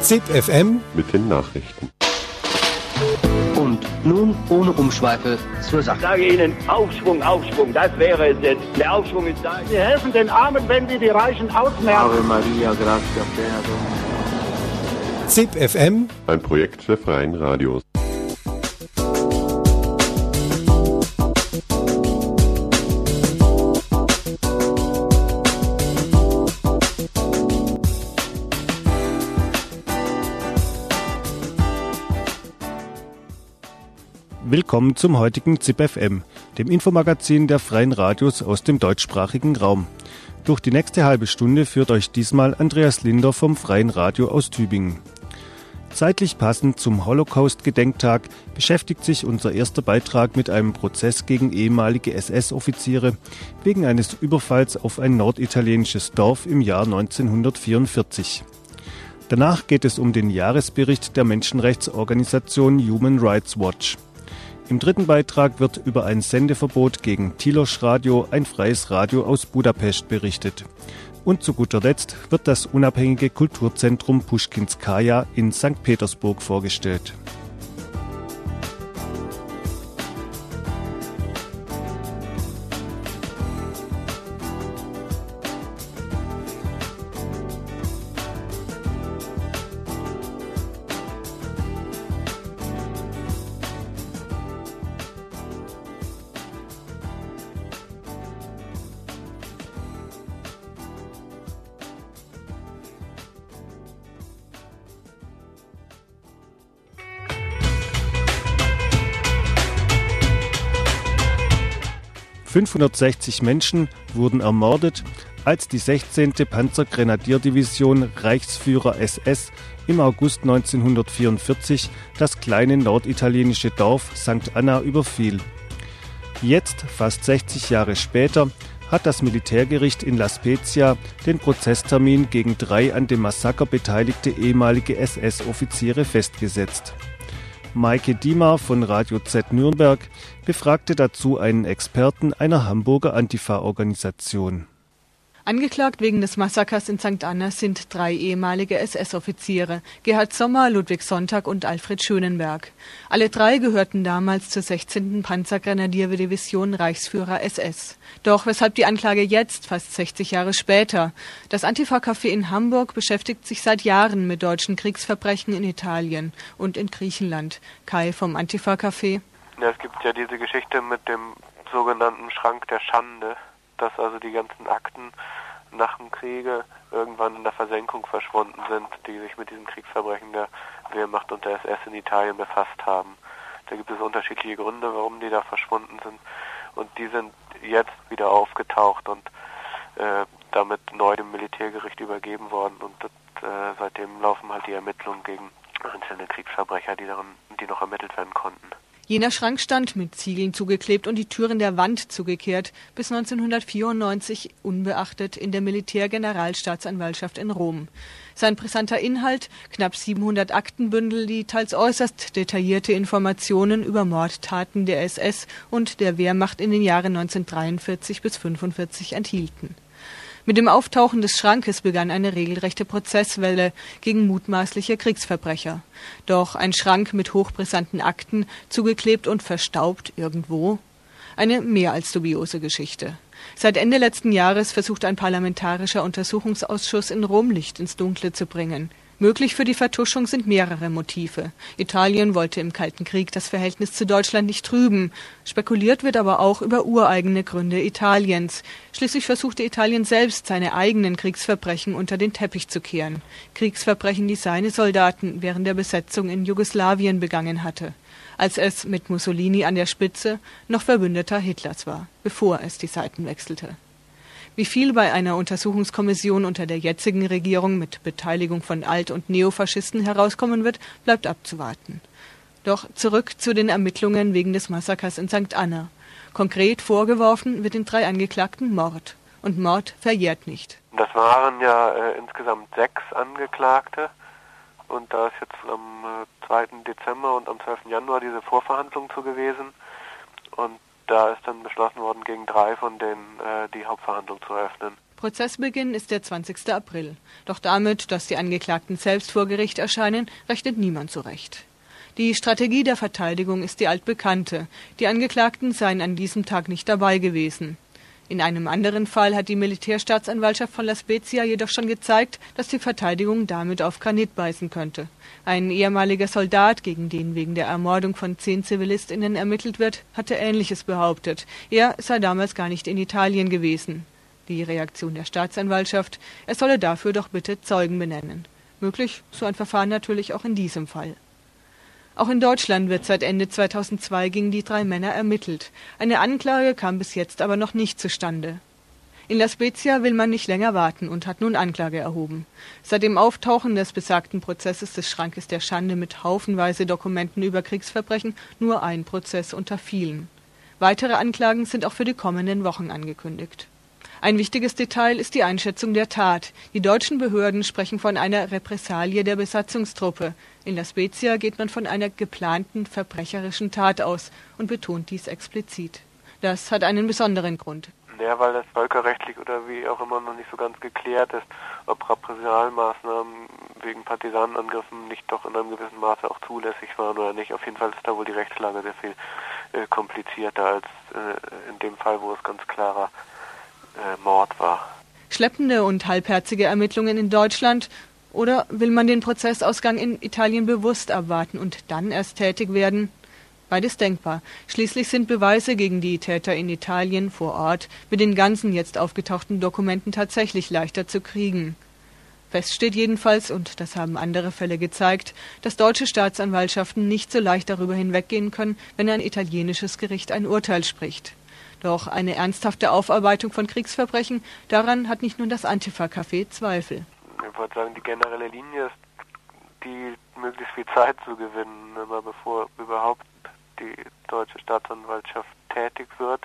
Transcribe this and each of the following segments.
ZIP FM mit den Nachrichten. Und nun ohne Umschweife zur Sache. Ich sage Ihnen, Aufschwung, Aufschwung, das wäre es jetzt. Der Aufschwung ist da. Wir helfen den Armen, wenn wir die Reichen ausmerken. Ave Maria, gratia plena ZIP FM, Ein Projekt der Freien Radios. Willkommen zum heutigen ZIP-FM, dem Infomagazin der Freien Radios aus dem deutschsprachigen Raum. Durch die nächste halbe Stunde führt euch diesmal Andreas Linder vom Freien Radio aus Tübingen. Zeitlich passend zum Holocaust-Gedenktag beschäftigt sich unser erster Beitrag mit einem Prozess gegen ehemalige SS-Offiziere wegen eines Überfalls auf ein norditalienisches Dorf im Jahr 1944. Danach geht es um den Jahresbericht der Menschenrechtsorganisation Human Rights Watch. Im dritten Beitrag wird über ein Sendeverbot gegen Tilos Radio, ein freies Radio aus Budapest, berichtet. Und zu guter Letzt wird das unabhängige Kulturzentrum Puschkinskaya in St. Petersburg vorgestellt. »560 Menschen wurden ermordet, als die 16. Panzergrenadierdivision Reichsführer SS im August 1944 das kleine norditalienische Dorf St. Anna überfiel. Jetzt, fast 60 Jahre später, hat das Militärgericht in La Spezia den Prozesstermin gegen drei an dem Massaker beteiligte ehemalige SS-Offiziere festgesetzt. Maike Diemar von Radio Z Nürnberg befragte dazu einen Experten einer Hamburger Antifa-Organisation. Angeklagt wegen des Massakers in St. Anna sind drei ehemalige SS-Offiziere, Gerhard Sommer, Ludwig Sonntag und Alfred Schönenberg. Alle drei gehörten damals zur 16. Panzergrenadierdivision Reichsführer SS. Doch weshalb die Anklage jetzt, fast 60 Jahre später? Das Antifa-Café in Hamburg beschäftigt sich seit Jahren mit deutschen Kriegsverbrechen in Italien und in Griechenland. Kai vom Antifa-Café. Ja, es gibt ja diese Geschichte mit dem sogenannten Schrank der Schande, dass also die ganzen Akten nach dem Kriege irgendwann in der Versenkung verschwunden sind, die sich mit diesen Kriegsverbrechen der Wehrmacht und der SS in Italien befasst haben. Da gibt es unterschiedliche Gründe, warum die da verschwunden sind. Und die sind jetzt wieder aufgetaucht und äh, damit neu dem Militärgericht übergeben worden. Und das, äh, seitdem laufen halt die Ermittlungen gegen einzelne Kriegsverbrecher, die daran, die noch ermittelt werden konnten. Jener Schrank stand mit Ziegeln zugeklebt und die Türen der Wand zugekehrt, bis 1994 unbeachtet in der Militärgeneralstaatsanwaltschaft in Rom. Sein brisanter Inhalt, knapp 700 Aktenbündel, die teils äußerst detaillierte Informationen über Mordtaten der SS und der Wehrmacht in den Jahren 1943 bis 1945 enthielten. Mit dem Auftauchen des Schrankes begann eine regelrechte Prozesswelle gegen mutmaßliche Kriegsverbrecher. Doch ein Schrank mit hochbrisanten Akten, zugeklebt und verstaubt irgendwo? Eine mehr als dubiose Geschichte. Seit Ende letzten Jahres versucht ein parlamentarischer Untersuchungsausschuss in Rom Licht ins Dunkle zu bringen. Möglich für die Vertuschung sind mehrere Motive. Italien wollte im Kalten Krieg das Verhältnis zu Deutschland nicht trüben. Spekuliert wird aber auch über ureigene Gründe Italiens. Schließlich versuchte Italien selbst, seine eigenen Kriegsverbrechen unter den Teppich zu kehren. Kriegsverbrechen, die seine Soldaten während der Besetzung in Jugoslawien begangen hatte. Als es mit Mussolini an der Spitze noch Verbündeter Hitlers war, bevor es die Seiten wechselte. Wie viel bei einer Untersuchungskommission unter der jetzigen Regierung mit Beteiligung von Alt- und Neofaschisten herauskommen wird, bleibt abzuwarten. Doch zurück zu den Ermittlungen wegen des Massakers in St. Anna. Konkret vorgeworfen wird den drei Angeklagten Mord. Und Mord verjährt nicht. Das waren ja äh, insgesamt sechs Angeklagte. Und da ist jetzt am äh, 2. Dezember und am 12. Januar diese Vorverhandlung zu gewesen. Und da ist dann beschlossen worden, gegen drei von denen äh, die Hauptverhandlung zu eröffnen. Prozessbeginn ist der 20. April. Doch damit, dass die Angeklagten selbst vor Gericht erscheinen, rechnet niemand zurecht. Die Strategie der Verteidigung ist die altbekannte. Die Angeklagten seien an diesem Tag nicht dabei gewesen. In einem anderen Fall hat die Militärstaatsanwaltschaft von La Spezia jedoch schon gezeigt, dass die Verteidigung damit auf Granit beißen könnte. Ein ehemaliger Soldat, gegen den wegen der Ermordung von zehn ZivilistInnen ermittelt wird, hatte Ähnliches behauptet. Er sei damals gar nicht in Italien gewesen. Die Reaktion der Staatsanwaltschaft, er solle dafür doch bitte Zeugen benennen. Möglich so ein Verfahren natürlich auch in diesem Fall. Auch in Deutschland wird seit Ende 2002 gegen die drei Männer ermittelt. Eine Anklage kam bis jetzt aber noch nicht zustande. In La Spezia will man nicht länger warten und hat nun Anklage erhoben. Seit dem Auftauchen des besagten Prozesses des Schrankes der Schande mit haufenweise Dokumenten über Kriegsverbrechen nur ein Prozess unter vielen. Weitere Anklagen sind auch für die kommenden Wochen angekündigt. Ein wichtiges Detail ist die Einschätzung der Tat. Die deutschen Behörden sprechen von einer Repressalie der Besatzungstruppe. In La Spezia geht man von einer geplanten verbrecherischen Tat aus und betont dies explizit. Das hat einen besonderen Grund. Ja, weil das völkerrechtlich oder wie auch immer noch nicht so ganz geklärt ist, ob Repressalmaßnahmen wegen Partisanenangriffen nicht doch in einem gewissen Maße auch zulässig waren oder nicht. Auf jeden Fall ist da wohl die Rechtslage sehr viel äh, komplizierter als äh, in dem Fall, wo es ganz klarer äh, Mord war. Schleppende und halbherzige Ermittlungen in Deutschland oder will man den Prozessausgang in Italien bewusst abwarten und dann erst tätig werden? Beides denkbar. Schließlich sind Beweise gegen die Täter in Italien vor Ort mit den ganzen jetzt aufgetauchten Dokumenten tatsächlich leichter zu kriegen. Fest steht jedenfalls, und das haben andere Fälle gezeigt, dass deutsche Staatsanwaltschaften nicht so leicht darüber hinweggehen können, wenn ein italienisches Gericht ein Urteil spricht. Doch eine ernsthafte Aufarbeitung von Kriegsverbrechen, daran hat nicht nur das Antifa-Café Zweifel. Ich würde sagen, die generelle Linie ist, die möglichst viel Zeit zu gewinnen, immer bevor überhaupt die deutsche Staatsanwaltschaft tätig wird.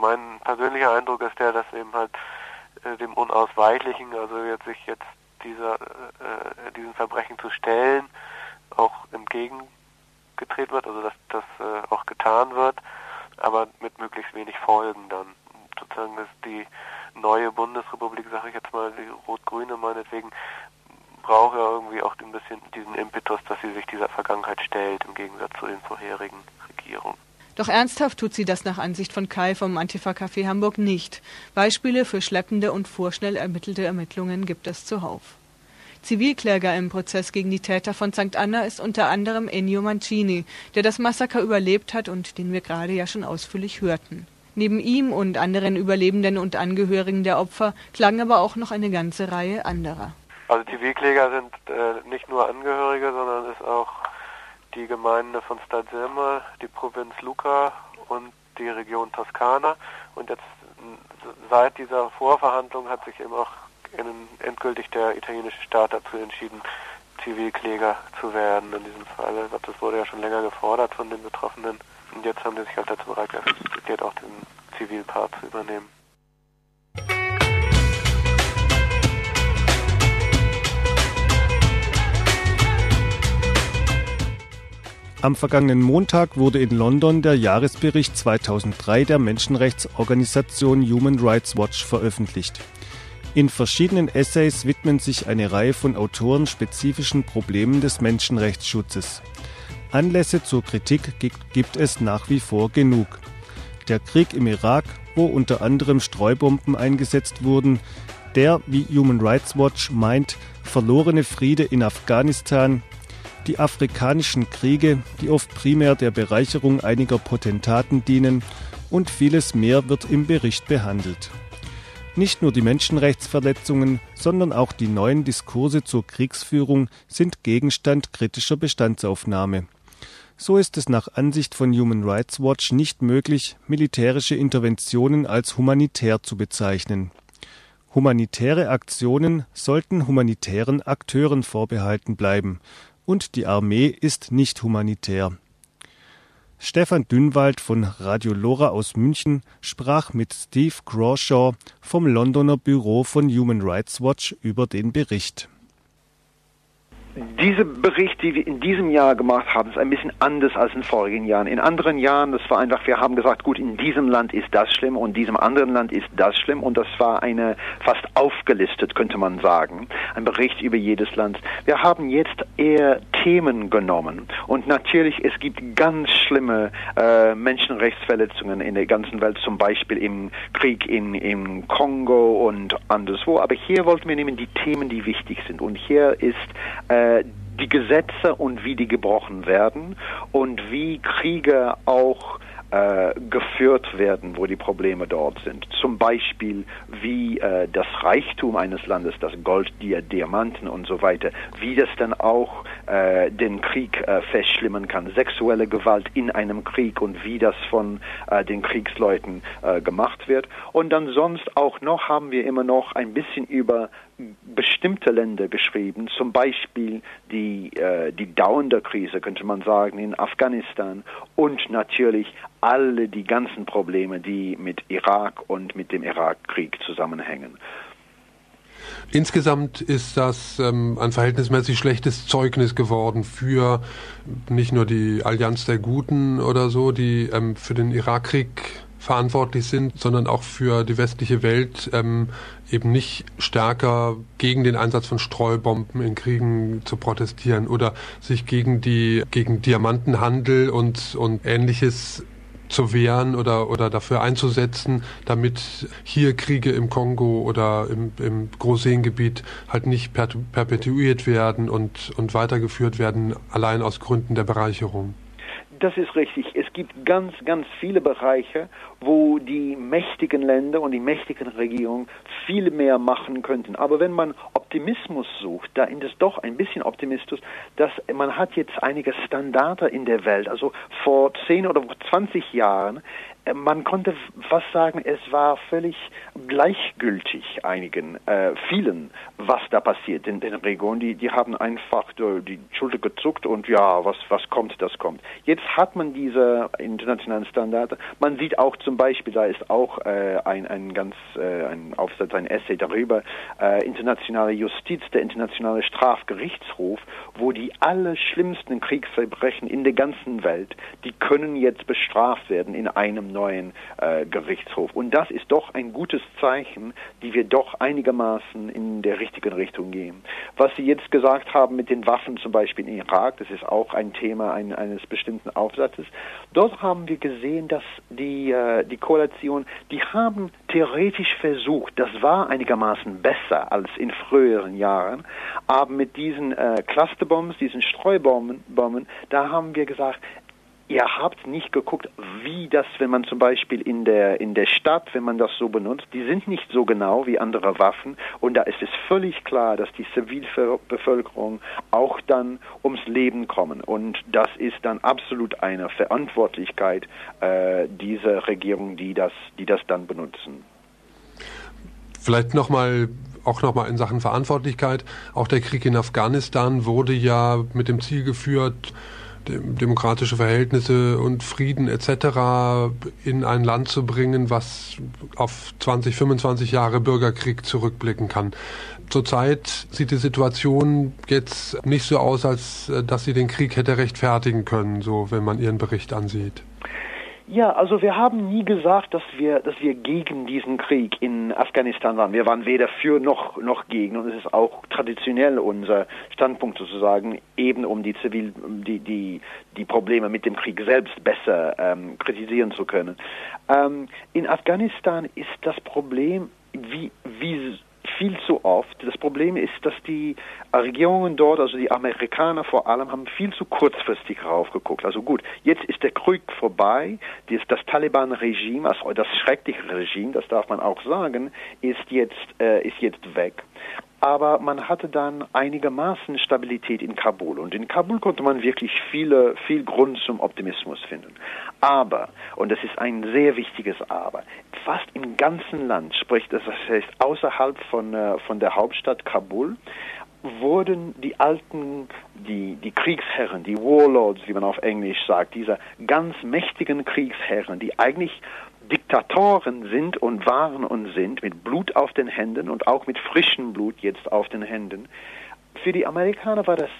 Mein persönlicher Eindruck ist der, dass eben halt äh, dem Unausweichlichen, also jetzt sich jetzt dieser, äh, diesen Verbrechen zu stellen, auch entgegengetreten wird, also dass das äh, auch getan wird aber mit möglichst wenig Folgen dann. Sozusagen ist die neue Bundesrepublik, sage ich jetzt mal, die rot-grüne meinetwegen, braucht ja irgendwie auch ein bisschen diesen Impetus, dass sie sich dieser Vergangenheit stellt, im Gegensatz zu den vorherigen Regierungen. Doch ernsthaft tut sie das nach Ansicht von Kai vom Antifa-Café Hamburg nicht. Beispiele für schleppende und vorschnell ermittelte Ermittlungen gibt es zuhauf. Zivilkläger im Prozess gegen die Täter von St. Anna ist unter anderem Ennio Mancini, der das Massaker überlebt hat und den wir gerade ja schon ausführlich hörten. Neben ihm und anderen Überlebenden und Angehörigen der Opfer klagen aber auch noch eine ganze Reihe anderer. Also Zivilkläger sind äh, nicht nur Angehörige, sondern ist auch die Gemeinde von Stazzema, die Provinz Lucca und die Region Toskana. Und jetzt seit dieser Vorverhandlung hat sich eben auch endgültig der italienische Staat dazu entschieden, Zivilkläger zu werden in diesem Fall. Das wurde ja schon länger gefordert von den Betroffenen. Und jetzt haben sie sich halt dazu bereit auch den Zivilpart zu übernehmen. Am vergangenen Montag wurde in London der Jahresbericht 2003 der Menschenrechtsorganisation Human Rights Watch veröffentlicht. In verschiedenen Essays widmen sich eine Reihe von Autoren spezifischen Problemen des Menschenrechtsschutzes. Anlässe zur Kritik gibt es nach wie vor genug. Der Krieg im Irak, wo unter anderem Streubomben eingesetzt wurden, der, wie Human Rights Watch meint, verlorene Friede in Afghanistan, die afrikanischen Kriege, die oft primär der Bereicherung einiger Potentaten dienen, und vieles mehr wird im Bericht behandelt. Nicht nur die Menschenrechtsverletzungen, sondern auch die neuen Diskurse zur Kriegsführung sind Gegenstand kritischer Bestandsaufnahme. So ist es nach Ansicht von Human Rights Watch nicht möglich, militärische Interventionen als humanitär zu bezeichnen. Humanitäre Aktionen sollten humanitären Akteuren vorbehalten bleiben, und die Armee ist nicht humanitär. Stefan Dünnwald von Radio Lora aus München sprach mit Steve Crawshaw vom Londoner Büro von Human Rights Watch über den Bericht. Diese Bericht, die wir in diesem Jahr gemacht haben, ist ein bisschen anders als in vorigen Jahren. In anderen Jahren, das war einfach, wir haben gesagt, gut, in diesem Land ist das schlimm und in diesem anderen Land ist das schlimm und das war eine fast aufgelistet, könnte man sagen, ein Bericht über jedes Land. Wir haben jetzt eher Themen genommen und natürlich, es gibt ganz schlimme äh, Menschenrechtsverletzungen in der ganzen Welt, zum Beispiel im Krieg in, im Kongo und anderswo, aber hier wollten wir nehmen die Themen, die wichtig sind und hier ist äh, die Gesetze und wie die gebrochen werden und wie Kriege auch äh, geführt werden, wo die Probleme dort sind. Zum Beispiel wie äh, das Reichtum eines Landes, das Gold, die Diamanten und so weiter, wie das dann auch äh, den Krieg äh, verschlimmern kann, sexuelle Gewalt in einem Krieg und wie das von äh, den Kriegsleuten äh, gemacht wird. Und dann sonst auch noch haben wir immer noch ein bisschen über bestimmte Länder geschrieben, zum Beispiel die, äh, die dauernde Krise, könnte man sagen, in Afghanistan und natürlich alle die ganzen Probleme, die mit Irak und mit dem Irakkrieg zusammenhängen. Insgesamt ist das ähm, ein verhältnismäßig schlechtes Zeugnis geworden für nicht nur die Allianz der Guten oder so, die ähm, für den Irakkrieg verantwortlich sind, sondern auch für die westliche Welt ähm, eben nicht stärker gegen den Einsatz von Streubomben in Kriegen zu protestieren oder sich gegen die gegen Diamantenhandel und und ähnliches zu wehren oder, oder dafür einzusetzen, damit hier Kriege im Kongo oder im, im Großseengebiet halt nicht perpetuiert werden und, und weitergeführt werden, allein aus Gründen der Bereicherung. Das ist richtig. Es gibt ganz, ganz viele Bereiche, wo die mächtigen Länder und die mächtigen Regierungen viel mehr machen könnten. Aber wenn man Optimismus sucht, da ist es doch ein bisschen Optimismus, dass man hat jetzt einige Standarde in der Welt. Also vor 10 oder 20 Jahren äh, man konnte fast sagen, es war völlig gleichgültig einigen, äh, vielen, was da passiert in den Regionen. Die, die haben einfach die Schulter gezuckt und ja, was, was kommt, das kommt. Jetzt hat man diese internationalen Standards. Man sieht auch zum Beispiel, da ist auch äh, ein, ein ganz äh, ein Aufsatz, ein Essay darüber, äh, internationale Justiz, der internationale Strafgerichtshof, wo die allerschlimmsten Kriegsverbrechen in der ganzen Welt, die können jetzt bestraft werden in einem neuen äh, Gerichtshof. Und das ist doch ein gutes Zeichen, die wir doch einigermaßen in der richtigen Richtung gehen. Was Sie jetzt gesagt haben mit den Waffen zum Beispiel in Irak, das ist auch ein Thema ein, eines bestimmten Aufsatzes. Dort haben wir gesehen, dass die, äh, die Koalition, die haben theoretisch versucht, das war einigermaßen besser als in früheren Jahren, aber mit diesen äh, Clusterbombs, diesen Streubomben, Bomben, da haben wir gesagt, ihr habt nicht geguckt, wie das, wenn man zum Beispiel in der, in der Stadt, wenn man das so benutzt, die sind nicht so genau wie andere Waffen und da ist es völlig klar, dass die Zivilbevölkerung auch dann ums Leben kommen und das ist dann absolut eine Verantwortlichkeit äh, dieser Regierung, die das, die das dann benutzen. Vielleicht nochmal auch nochmal in Sachen Verantwortlichkeit. Auch der Krieg in Afghanistan wurde ja mit dem Ziel geführt, demokratische Verhältnisse und Frieden etc. in ein Land zu bringen, was auf 20, 25 Jahre Bürgerkrieg zurückblicken kann. Zurzeit sieht die Situation jetzt nicht so aus, als äh, dass sie den Krieg hätte rechtfertigen können, so wenn man ihren Bericht ansieht. Ja, also wir haben nie gesagt, dass wir, dass wir gegen diesen Krieg in Afghanistan waren. Wir waren weder für noch, noch gegen und es ist auch traditionell unser Standpunkt sozusagen, eben um die Zivil, die, die, die Probleme mit dem Krieg selbst besser ähm, kritisieren zu können. Ähm, in Afghanistan ist das Problem, wie, wie viel zu oft. Das Problem ist, dass die Regierungen dort, also die Amerikaner vor allem, haben viel zu kurzfristig raufgeguckt. Also gut, jetzt ist der Krieg vorbei, das, das Taliban-Regime, also das schreckliche Regime, das darf man auch sagen, ist jetzt, äh, ist jetzt weg aber man hatte dann einigermaßen Stabilität in Kabul. Und in Kabul konnte man wirklich viele, viel Grund zum Optimismus finden. Aber, und das ist ein sehr wichtiges Aber, fast im ganzen Land, sprich, das heißt außerhalb von, äh, von der Hauptstadt Kabul, wurden die alten, die, die Kriegsherren, die Warlords, wie man auf Englisch sagt, diese ganz mächtigen Kriegsherren, die eigentlich Diktatoren sind und waren und sind, mit Blut auf den Händen und auch mit frischem Blut jetzt auf den Händen, für die Amerikaner war das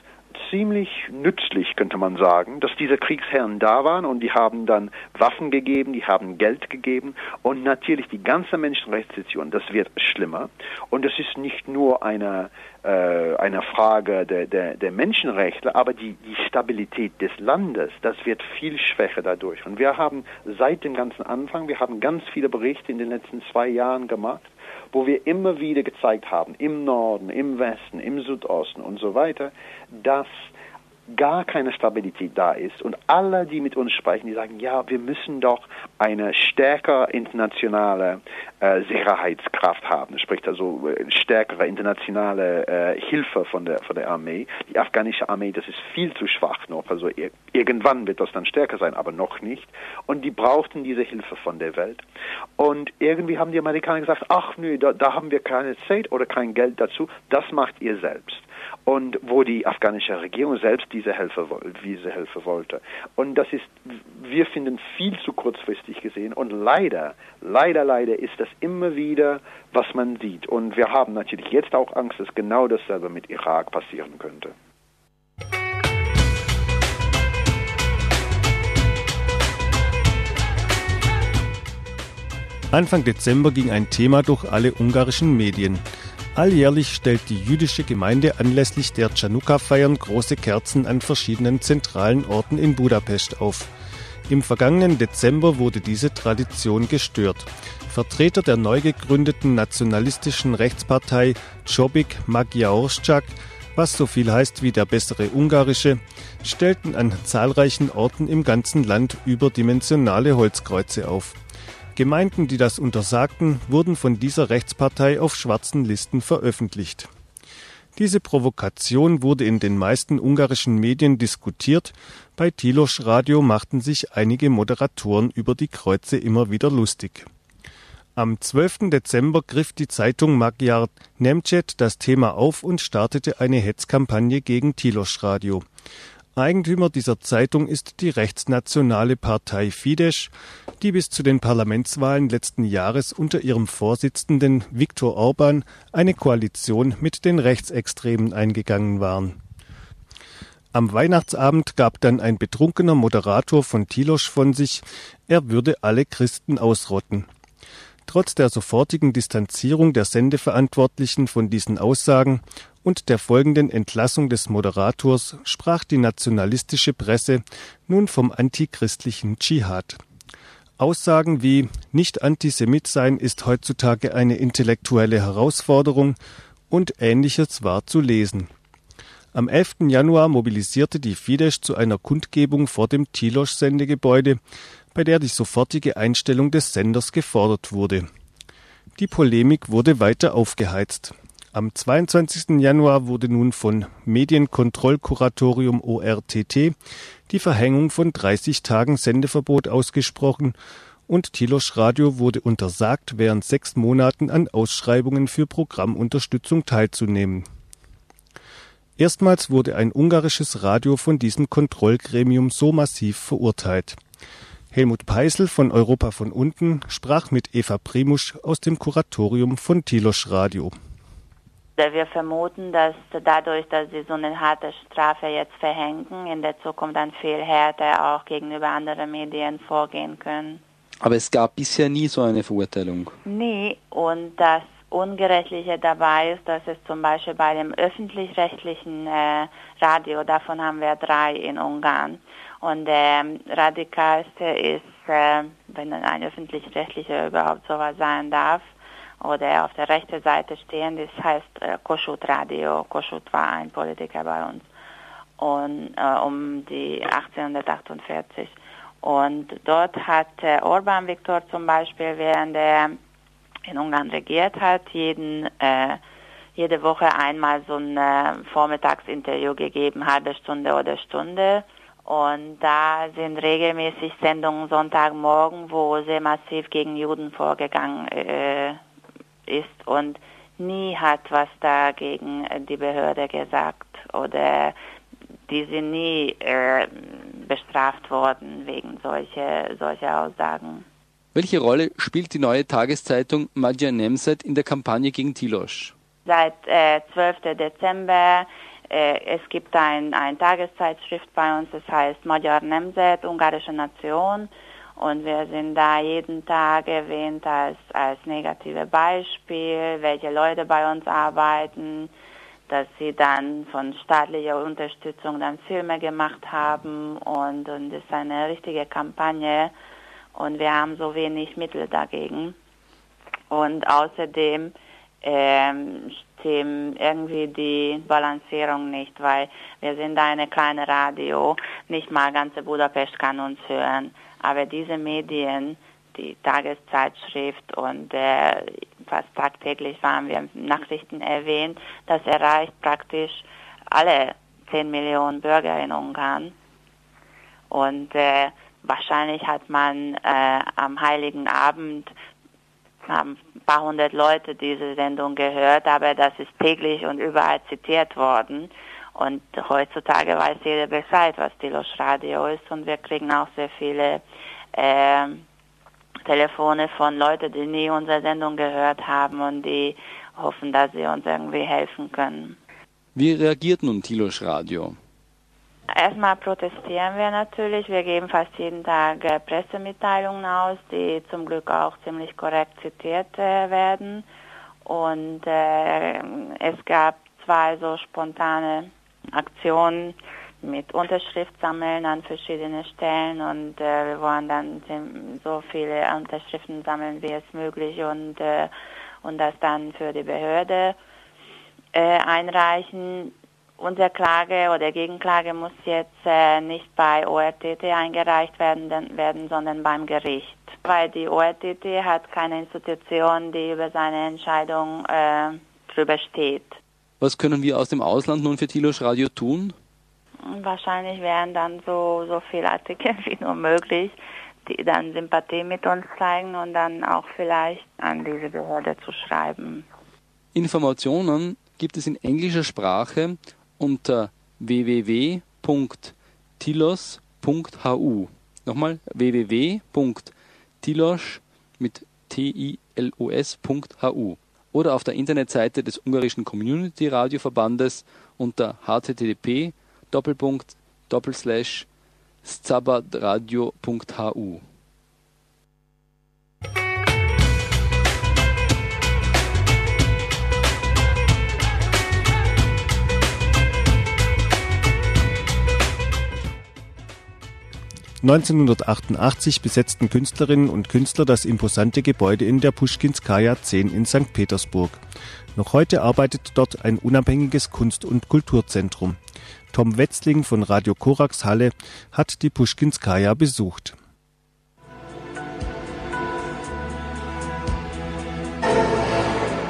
ziemlich nützlich, könnte man sagen, dass diese Kriegsherren da waren und die haben dann Waffen gegeben, die haben Geld gegeben und natürlich die ganze Menschenrechtssituation, das wird schlimmer. Und es ist nicht nur eine, äh, eine Frage der, der, der Menschenrechte, aber die, die Stabilität des Landes, das wird viel schwächer dadurch. Und wir haben seit dem ganzen Anfang, wir haben ganz viele Berichte in den letzten zwei Jahren gemacht, wo wir immer wieder gezeigt haben, im Norden, im Westen, im Südosten und so weiter, dass gar keine Stabilität da ist und alle, die mit uns sprechen, die sagen, ja, wir müssen doch eine stärker internationale äh, Sicherheitskraft haben, sprich also äh, stärkere internationale äh, Hilfe von der von der Armee. Die afghanische Armee, das ist viel zu schwach noch, also ir irgendwann wird das dann stärker sein, aber noch nicht. Und die brauchten diese Hilfe von der Welt. Und irgendwie haben die Amerikaner gesagt, ach nö, da, da haben wir keine Zeit oder kein Geld dazu, das macht ihr selbst und wo die afghanische Regierung selbst diese Hilfe, diese Hilfe wollte. Und das ist, wir finden viel zu kurzfristig gesehen und leider, leider, leider ist das immer wieder, was man sieht. Und wir haben natürlich jetzt auch Angst, dass genau dasselbe mit Irak passieren könnte. Anfang Dezember ging ein Thema durch alle ungarischen Medien. Alljährlich stellt die jüdische Gemeinde anlässlich der Chanukka-Feiern große Kerzen an verschiedenen zentralen Orten in Budapest auf. Im vergangenen Dezember wurde diese Tradition gestört. Vertreter der neu gegründeten nationalistischen Rechtspartei Jobbik Magyarország, was so viel heißt wie der bessere Ungarische, stellten an zahlreichen Orten im ganzen Land überdimensionale Holzkreuze auf. Gemeinden, die das untersagten, wurden von dieser Rechtspartei auf schwarzen Listen veröffentlicht. Diese Provokation wurde in den meisten ungarischen Medien diskutiert, bei Tilos Radio machten sich einige Moderatoren über die Kreuze immer wieder lustig. Am 12. Dezember griff die Zeitung Magyar Nemcet das Thema auf und startete eine Hetzkampagne gegen Tilos Radio. Eigentümer dieser Zeitung ist die rechtsnationale Partei Fidesz, die bis zu den Parlamentswahlen letzten Jahres unter ihrem Vorsitzenden Viktor Orban eine Koalition mit den Rechtsextremen eingegangen waren. Am Weihnachtsabend gab dann ein betrunkener Moderator von Tilosch von sich, er würde alle Christen ausrotten. Trotz der sofortigen Distanzierung der Sendeverantwortlichen von diesen Aussagen und der folgenden Entlassung des Moderators sprach die nationalistische Presse nun vom antichristlichen Dschihad. Aussagen wie nicht Antisemit sein ist heutzutage eine intellektuelle Herausforderung und ähnliches war zu lesen. Am 11. Januar mobilisierte die Fidesz zu einer Kundgebung vor dem Tilosch-Sendegebäude, bei der die sofortige Einstellung des Senders gefordert wurde. Die Polemik wurde weiter aufgeheizt. Am 22. Januar wurde nun von Medienkontrollkuratorium ORTT die Verhängung von 30 Tagen Sendeverbot ausgesprochen und Tilosch Radio wurde untersagt, während sechs Monaten an Ausschreibungen für Programmunterstützung teilzunehmen. Erstmals wurde ein ungarisches Radio von diesem Kontrollgremium so massiv verurteilt. Helmut Peisel von Europa von unten sprach mit Eva Primusch aus dem Kuratorium von Tilosch Radio. Wir vermuten, dass dadurch, dass sie so eine harte Strafe jetzt verhängen, in der Zukunft dann viel härter auch gegenüber anderen Medien vorgehen können. Aber es gab bisher nie so eine Verurteilung. Nie. Und das Ungerechtliche dabei ist, dass es zum Beispiel bei dem öffentlich-rechtlichen äh, Radio, davon haben wir drei in Ungarn. Und der ähm, radikalste ist, äh, wenn ein öffentlich-rechtlicher überhaupt sowas sein darf, oder auf der rechten Seite stehen, das heißt äh, Koschut Radio. Koschut war ein Politiker bei uns und äh, um die 1848. Und dort hat äh, Orban Viktor zum Beispiel, während er in Ungarn regiert hat, jeden, äh, jede Woche einmal so ein äh, Vormittagsinterview gegeben, halbe Stunde oder Stunde. Und da sind regelmäßig Sendungen Sonntagmorgen, wo sehr massiv gegen Juden vorgegangen äh, ist und nie hat was dagegen die Behörde gesagt oder die sind nie äh, bestraft worden wegen solcher solche Aussagen. Welche Rolle spielt die neue Tageszeitung Madja Nemset in der Kampagne gegen Tilosch? Seit äh, 12. Dezember Äh, es gibt ein, ein Tageszeitschrift bei uns, das heißt Magyar Nemzet, Ungarische Nation. Und wir sind da jeden Tag erwähnt als, als negative Beispiel, welche Leute bei uns arbeiten, dass sie dann von staatlicher Unterstützung dann Filme gemacht haben und, und das ist eine richtige Kampagne und wir haben so wenig Mittel dagegen. Und außerdem ähm, stimmt irgendwie die Balancierung nicht, weil wir sind eine kleine Radio, nicht mal ganze Budapest kann uns hören, aber diese Medien, die Tageszeitschrift und äh, fast tagtäglich waren wir Nachrichten erwähnt, das erreicht praktisch alle 10 Millionen Bürger in Ungarn. Und äh, wahrscheinlich hat man äh, am Heiligen Abend haben ein paar hundert Leute diese Sendung gehört, aber das ist täglich und überall zitiert worden. Und heutzutage weiß jeder Bescheid, was Tilos Radio ist und wir kriegen auch sehr viele äh, Telefone von Leuten, die nie unsere Sendung gehört haben und die hoffen, dass sie uns irgendwie helfen können. Wie reagiert nun Tilos Radio? Erstmal protestieren wir natürlich. Wir geben fast jeden Tag äh, Pressemitteilungen aus, die zum Glück auch ziemlich korrekt zitiert äh, werden. Und äh, es gab zwei so spontane Aktionen mit Unterschriftsammeln an verschiedene Stellen und äh, wir wollen dann so viele Unterschriften sammeln wie es möglich und, äh, und das dann für die Behörde äh, einreichen. Unsere Klage oder Gegenklage muss jetzt äh, nicht bei ORTT eingereicht werden, werden, sondern beim Gericht, weil die ORTT hat keine Institution, die über seine Entscheidung äh, drüber steht. Was können wir aus dem Ausland nun für Tilos Radio tun? Wahrscheinlich wären dann so, so viele Artikel wie nur möglich, die dann Sympathie mit uns zeigen und dann auch vielleicht an diese Behörde zu schreiben. Informationen gibt es in englischer Sprache unter www.tilos.hu. Nochmal www.tilos mit T-I-L-O-S.hu oder auf der Internetseite des ungarischen Community Radio Verbandes unter http 1988 besetzten Künstlerinnen und Künstler das imposante Gebäude in der Puschkinskaja 10 in St. Petersburg. Noch heute arbeitet dort ein unabhängiges Kunst- und Kulturzentrum. Tom Wetzling von Radio Korax Halle hat die Puschkinskaja besucht.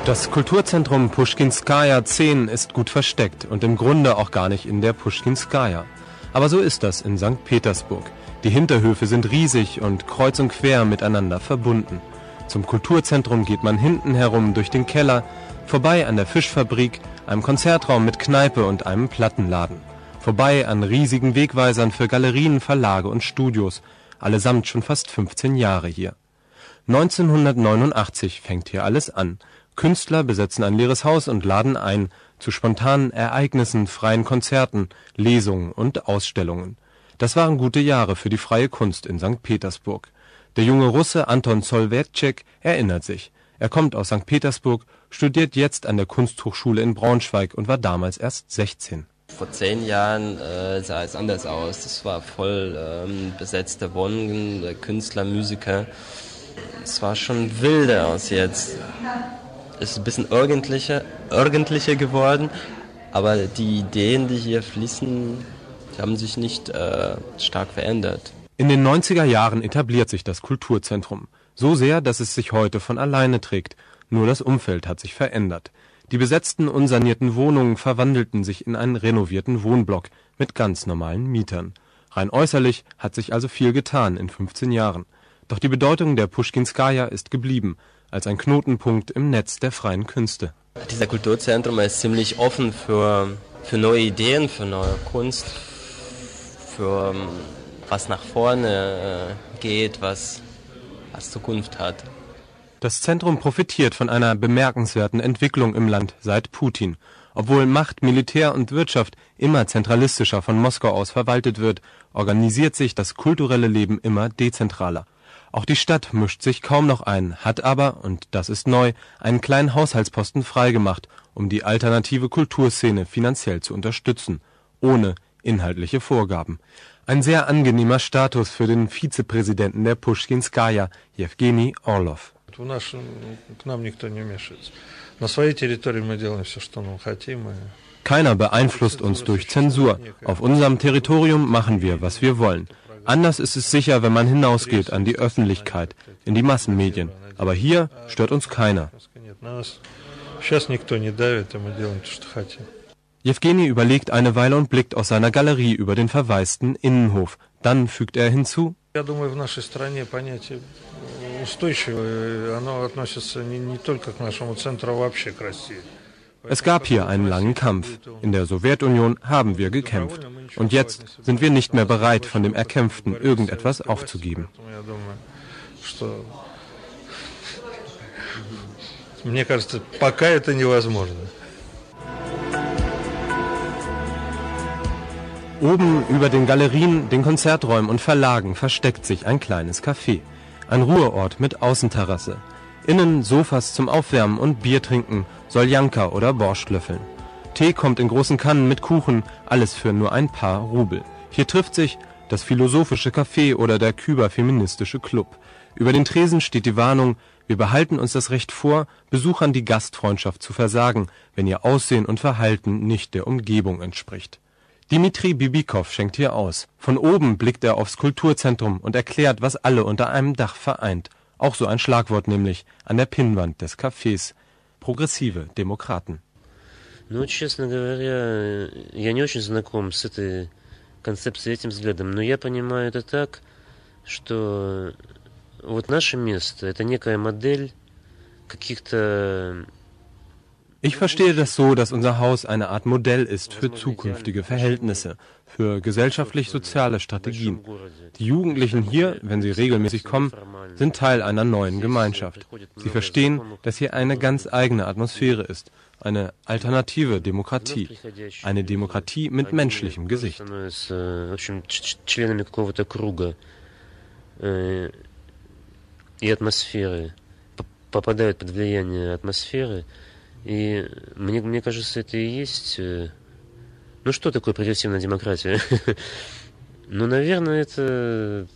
Das Kulturzentrum Puschkinskaja 10 ist gut versteckt und im Grunde auch gar nicht in der Puschkinskaja. Aber so ist das in St. Petersburg. Die Hinterhöfe sind riesig und kreuz und quer miteinander verbunden. Zum Kulturzentrum geht man hinten herum durch den Keller, vorbei an der Fischfabrik, einem Konzertraum mit Kneipe und einem Plattenladen. Vorbei an riesigen Wegweisern für Galerien, Verlage und Studios, allesamt schon fast 15 Jahre hier. 1989 fängt hier alles an. Künstler besetzen ein leeres Haus und laden ein zu spontanen Ereignissen, freien Konzerten, Lesungen und Ausstellungen. Das waren gute Jahre für die freie Kunst in St. Petersburg. Der junge Russe Anton Solwertschek erinnert sich. Er kommt aus St. Petersburg, studiert jetzt an der Kunsthochschule in Braunschweig und war damals erst 16. Vor zehn Jahren äh, sah es anders aus. Das war voll ähm, besetzte Wohnungen, Künstler, Musiker. Es war schon wilder als jetzt. Es ist ein bisschen ordentlicher, ordentlicher geworden, aber die Ideen, die hier fließen, die haben sich nicht äh, stark verändert. In den 90er Jahren etabliert sich das Kulturzentrum. So sehr, dass es sich heute von alleine trägt. Nur das Umfeld hat sich verändert. Die besetzten, unsanierten Wohnungen verwandelten sich in einen renovierten Wohnblock mit ganz normalen Mietern. Rein äußerlich hat sich also viel getan in 15 Jahren. Doch die Bedeutung der Puschkinskaja ist geblieben, als ein Knotenpunkt im Netz der freien Künste. Dieser Kulturzentrum ist ziemlich offen für, für neue Ideen, für neue Kunst, für ähm, was nach vorne äh, geht, was, was Zukunft hat. Das Zentrum profitiert von einer bemerkenswerten Entwicklung im Land seit Putin. Obwohl Macht, Militär und Wirtschaft immer zentralistischer von Moskau aus verwaltet wird, organisiert sich das kulturelle Leben immer dezentraler. Auch die Stadt mischt sich kaum noch ein, hat aber, und das ist neu, einen kleinen Haushaltsposten freigemacht, um die alternative Kulturszene finanziell zu unterstützen, ohne inhaltliche Vorgaben. Ein sehr angenehmer Status für den Vizepräsidenten der Pushkinskaya, Jewgeni Orlov. Keiner beeinflusst uns durch Zensur. Auf unserem Territorium machen wir, was wir wollen. Anders ist es sicher, wenn man hinausgeht an die Öffentlichkeit, in die Massenmedien. Aber hier stört uns keiner. Jewgeni überlegt eine Weile und blickt aus seiner Galerie über den verwaisten Innenhof. Dann fügt er hinzu. Es gab hier einen langen Kampf. In der Sowjetunion haben wir gekämpft. Und jetzt sind wir nicht mehr bereit, von dem Erkämpften irgendetwas aufzugeben. Мне кажется, пока это невозможно. Oben über den Galerien, den Konzerträumen und Verlagen versteckt sich ein kleines Café. Ein Ruheort mit Außenterrasse. Innen Sofas zum Aufwärmen und Bier trinken, Soljanka oder Borscht löffeln. Tee kommt in großen Kannen mit Kuchen, alles für nur ein paar Rubel. Hier trifft sich das philosophische Café oder der Küber-feministische Club. Über den Tresen steht die Warnung, wir behalten uns das Recht vor, Besuchern die Gastfreundschaft zu versagen, wenn ihr Aussehen und Verhalten nicht der Umgebung entspricht. Dimitri Bibikow schenkt hier aus. Von oben blickt er aufs Kulturzentrum und erklärt, was alle unter einem Dach vereint. Auch so ein Schlagwort nämlich an der Pinnwand des Cafés. Progressive Demokraten. Ну, честно говоря, я не очень знаком с этой концепцией, этим взглядом, но я понимаю это так, что вот наше место – это некая модель каких-то ich verstehe das so, dass unser Haus eine Art Modell ist für zukünftige Verhältnisse, für gesellschaftlich-soziale Strategien. Die Jugendlichen hier, wenn sie regelmäßig kommen, sind Teil einer neuen Gemeinschaft. Sie verstehen, dass hier eine ganz eigene Atmosphäre ist, eine alternative Demokratie, eine Demokratie mit menschlichem Gesicht. И атмосферы, попадают под влияние атмосферы, И мне, мне кажется, это и есть... Ну что такое прогрессивная демократия? ну, наверное, это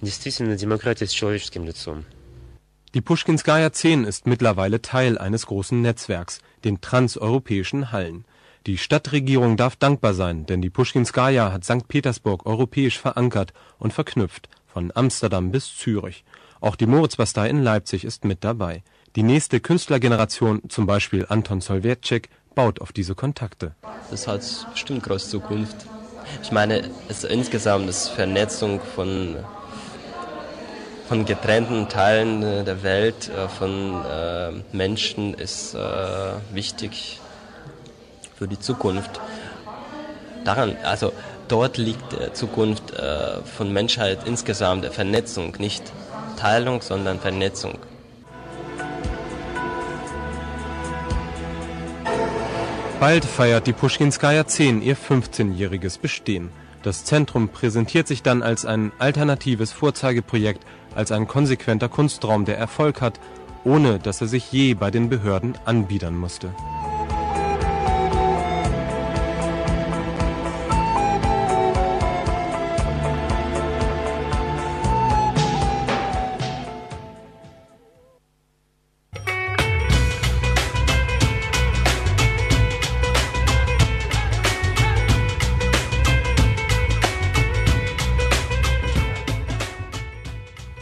действительно демократия с человеческим лицом. Die Pushkinskaya 10 ist mittlerweile Teil eines großen Netzwerks, den transeuropäischen Hallen. Die Stadtregierung darf dankbar sein, denn die Pushkinskaya hat St. Petersburg europäisch verankert und verknüpft, von Amsterdam bis Zürich. Auch die Moritzbastei in Leipzig ist mit dabei. Die nächste Künstlergeneration, zum Beispiel Anton Solwertschek, baut auf diese Kontakte. Das hat bestimmt große Zukunft. Ich meine, es insgesamt ist Vernetzung von, von getrennten Teilen der Welt, äh, von äh, Menschen ist äh, wichtig für die Zukunft. Daran, also dort liegt die Zukunft äh, von Menschheit insgesamt, der Vernetzung, nicht Teilung, sondern Vernetzung. Bald feiert die Puschkinskaya 10 ihr 15-jähriges Bestehen. Das Zentrum präsentiert sich dann als ein alternatives Vorzeigeprojekt, als ein konsequenter Kunstraum, der Erfolg hat, ohne dass er sich je bei den Behörden anbiedern musste.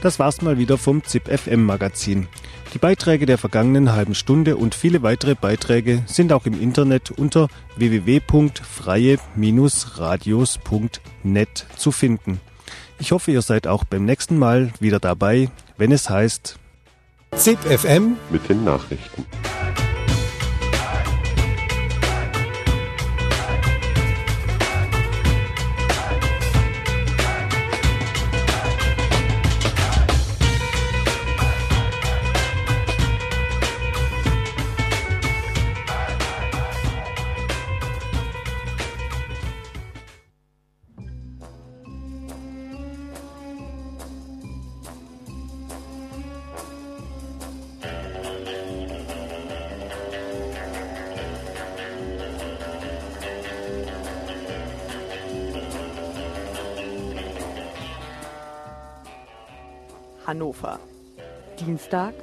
Das war's mal wieder vom ZIP FM Magazin. Die Beiträge der vergangenen halben Stunde und viele weitere Beiträge sind auch im Internet unter www.freie-radios.net zu finden. Ich hoffe, ihr seid auch beim nächsten Mal wieder dabei, wenn es heißt ZIP FM mit den Nachrichten. Dienstag,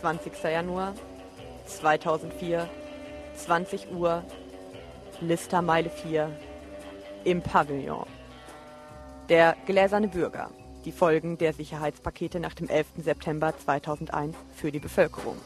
20. Januar 2004, 20 Uhr, Listermeile 4 im Pavillon. Der gläserne Bürger. Die Folgen der Sicherheitspakete nach dem 11. September 2001 für die Bevölkerung.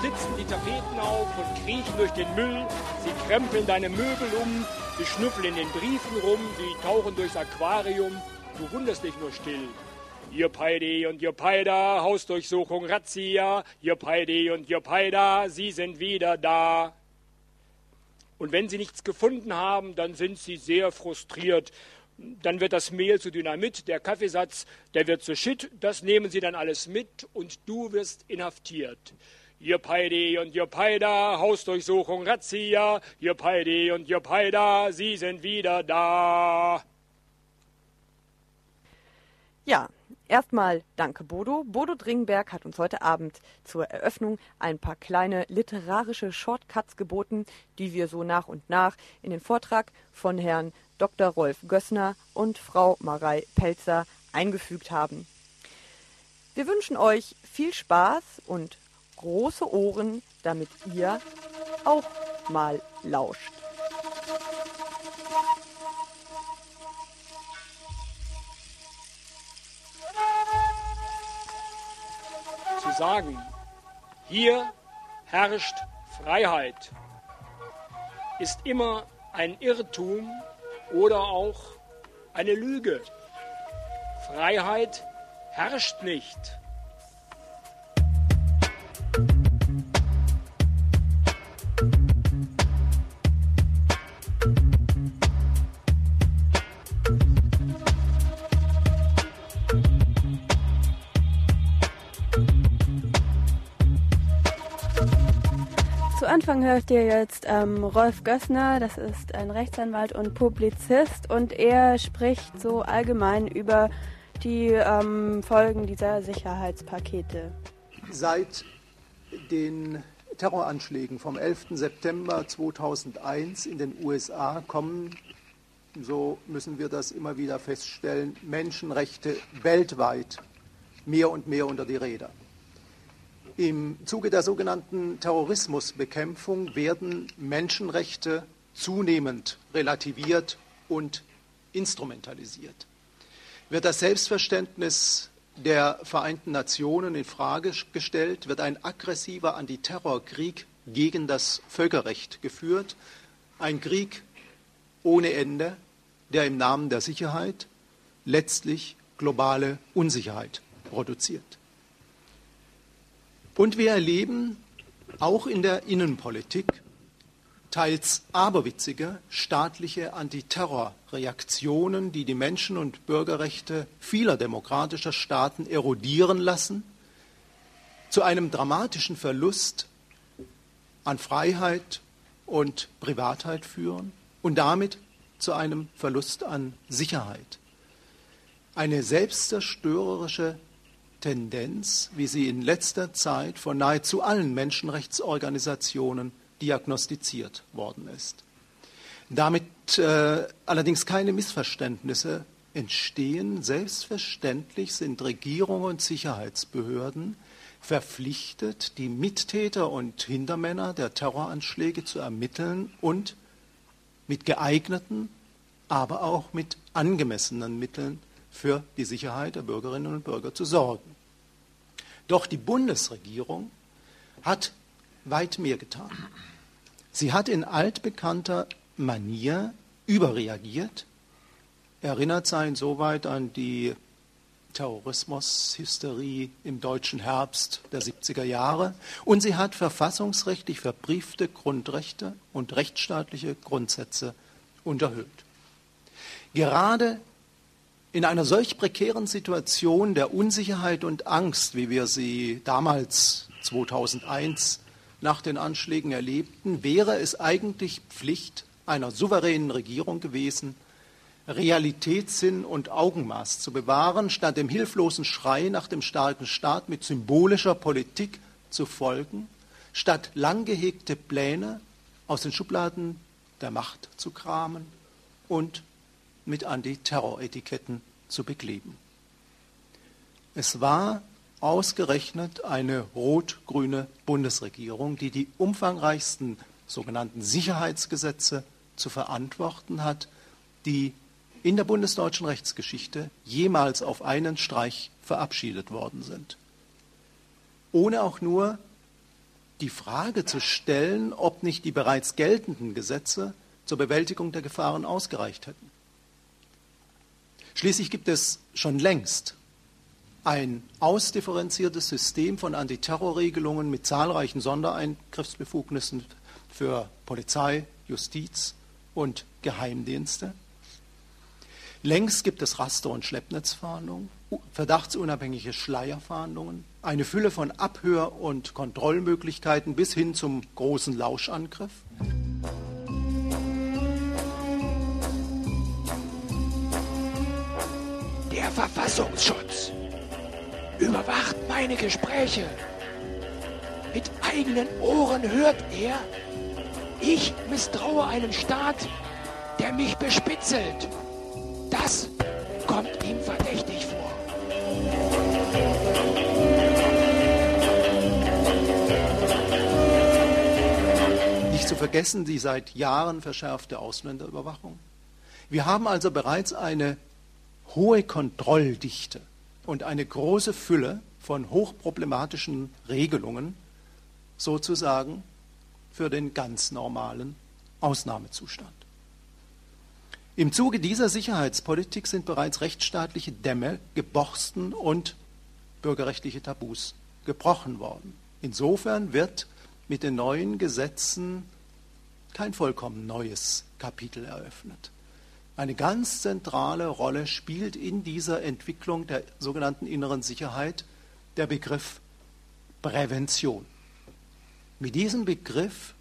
Schlitzen die Tapeten auf und kriechen durch den Müll. Sie krempeln deine Möbel um. Sie schnüffeln in den Briefen rum. Sie tauchen durchs Aquarium. Du wunderst dich nur still. Jopaidi und Jopaida, Hausdurchsuchung, Razzia. Jopaidi und Jopaida, sie sind wieder da. Und wenn sie nichts gefunden haben, dann sind sie sehr frustriert. Dann wird das Mehl zu Dynamit, der Kaffeesatz, der wird zu Shit, das nehmen sie dann alles mit und du wirst inhaftiert. Jopaidi und Jopaida, Hausdurchsuchung, Razzia. Jopaidi und Jopaida, sie sind wieder da. Ja, erstmal danke Bodo. Bodo Dringberg hat uns heute Abend zur Eröffnung ein paar kleine literarische Shortcuts geboten, die wir so nach und nach in den Vortrag von Herrn Dr. Rolf Gössner und Frau Marei Pelzer eingefügt haben. Wir wünschen euch viel Spaß und große Ohren, damit ihr auch mal lauscht. Zu sagen, hier herrscht Freiheit, ist immer ein Irrtum oder auch eine Lüge. Freiheit herrscht nicht. Anfang hört ihr jetzt ähm, Rolf Gössner, das ist ein Rechtsanwalt und Publizist und er spricht so allgemein über die ähm, Folgen dieser Sicherheitspakete. Seit den Terroranschlägen vom 11. September 2001 in den USA kommen, so müssen wir das immer wieder feststellen, Menschenrechte weltweit mehr und mehr unter die Räder. Im Zuge der sogenannten Terrorismusbekämpfung werden Menschenrechte zunehmend relativiert und instrumentalisiert. Wird das Selbstverständnis der Vereinten Nationen in Frage gestellt, wird ein aggressiver Antiterrorkrieg gegen das Völkerrecht geführt, ein Krieg ohne Ende, der im Namen der Sicherheit letztlich globale Unsicherheit produziert. Und wir erleben auch in der Innenpolitik teils aberwitzige staatliche Antiterrorreaktionen, die die Menschen- und Bürgerrechte vieler demokratischer Staaten erodieren lassen, zu einem dramatischen Verlust an Freiheit und Privatheit führen und damit zu einem Verlust an Sicherheit. Eine selbstzerstörerische Tendenz, wie sie in letzter Zeit von nahezu allen Menschenrechtsorganisationen diagnostiziert worden ist. Damit äh, allerdings keine Missverständnisse entstehen. Selbstverständlich sind Regierungen und Sicherheitsbehörden verpflichtet, die Mittäter und Hintermänner der Terroranschläge zu ermitteln und mit geeigneten, aber auch mit angemessenen Mitteln für die Sicherheit der Bürgerinnen und Bürger zu sorgen. Doch die Bundesregierung hat weit mehr getan. Sie hat in altbekannter Manier überreagiert, erinnert sei insoweit an die Terrorismushysterie im deutschen Herbst der 70er Jahre und sie hat verfassungsrechtlich verbriefte Grundrechte und rechtsstaatliche Grundsätze unterhöhlt. Gerade in einer solch prekären Situation der Unsicherheit und Angst, wie wir sie damals 2001 nach den Anschlägen erlebten, wäre es eigentlich Pflicht einer souveränen Regierung gewesen, Realitätssinn und Augenmaß zu bewahren, statt dem hilflosen Schrei nach dem starken Staat mit symbolischer Politik zu folgen statt lang gehegte Pläne aus den Schubladen der Macht zu kramen und mit Antiterroretiketten zu bekleben. Es war ausgerechnet eine rot-grüne Bundesregierung, die die umfangreichsten sogenannten Sicherheitsgesetze zu verantworten hat, die in der bundesdeutschen Rechtsgeschichte jemals auf einen Streich verabschiedet worden sind. Ohne auch nur die Frage zu stellen, ob nicht die bereits geltenden Gesetze zur Bewältigung der Gefahren ausgereicht hätten. Schließlich gibt es schon längst ein ausdifferenziertes System von Antiterrorregelungen mit zahlreichen Sondereingriffsbefugnissen für Polizei, Justiz und Geheimdienste. Längst gibt es Raster- und Schleppnetzfahndungen, verdachtsunabhängige Schleierfahndungen, eine Fülle von Abhör- und Kontrollmöglichkeiten bis hin zum großen Lauschangriff. Der Verfassungsschutz überwacht meine Gespräche. Mit eigenen Ohren hört er, ich misstraue einem Staat, der mich bespitzelt. Das kommt ihm verdächtig vor. Nicht zu vergessen die seit Jahren verschärfte Ausländerüberwachung. Wir haben also bereits eine hohe Kontrolldichte und eine große Fülle von hochproblematischen Regelungen sozusagen für den ganz normalen Ausnahmezustand. Im Zuge dieser Sicherheitspolitik sind bereits rechtsstaatliche Dämme geborsten und bürgerrechtliche Tabus gebrochen worden. Insofern wird mit den neuen Gesetzen kein vollkommen neues Kapitel eröffnet. Eine ganz zentrale Rolle spielt in dieser Entwicklung der sogenannten inneren Sicherheit der Begriff Prävention. Mit diesem Begriff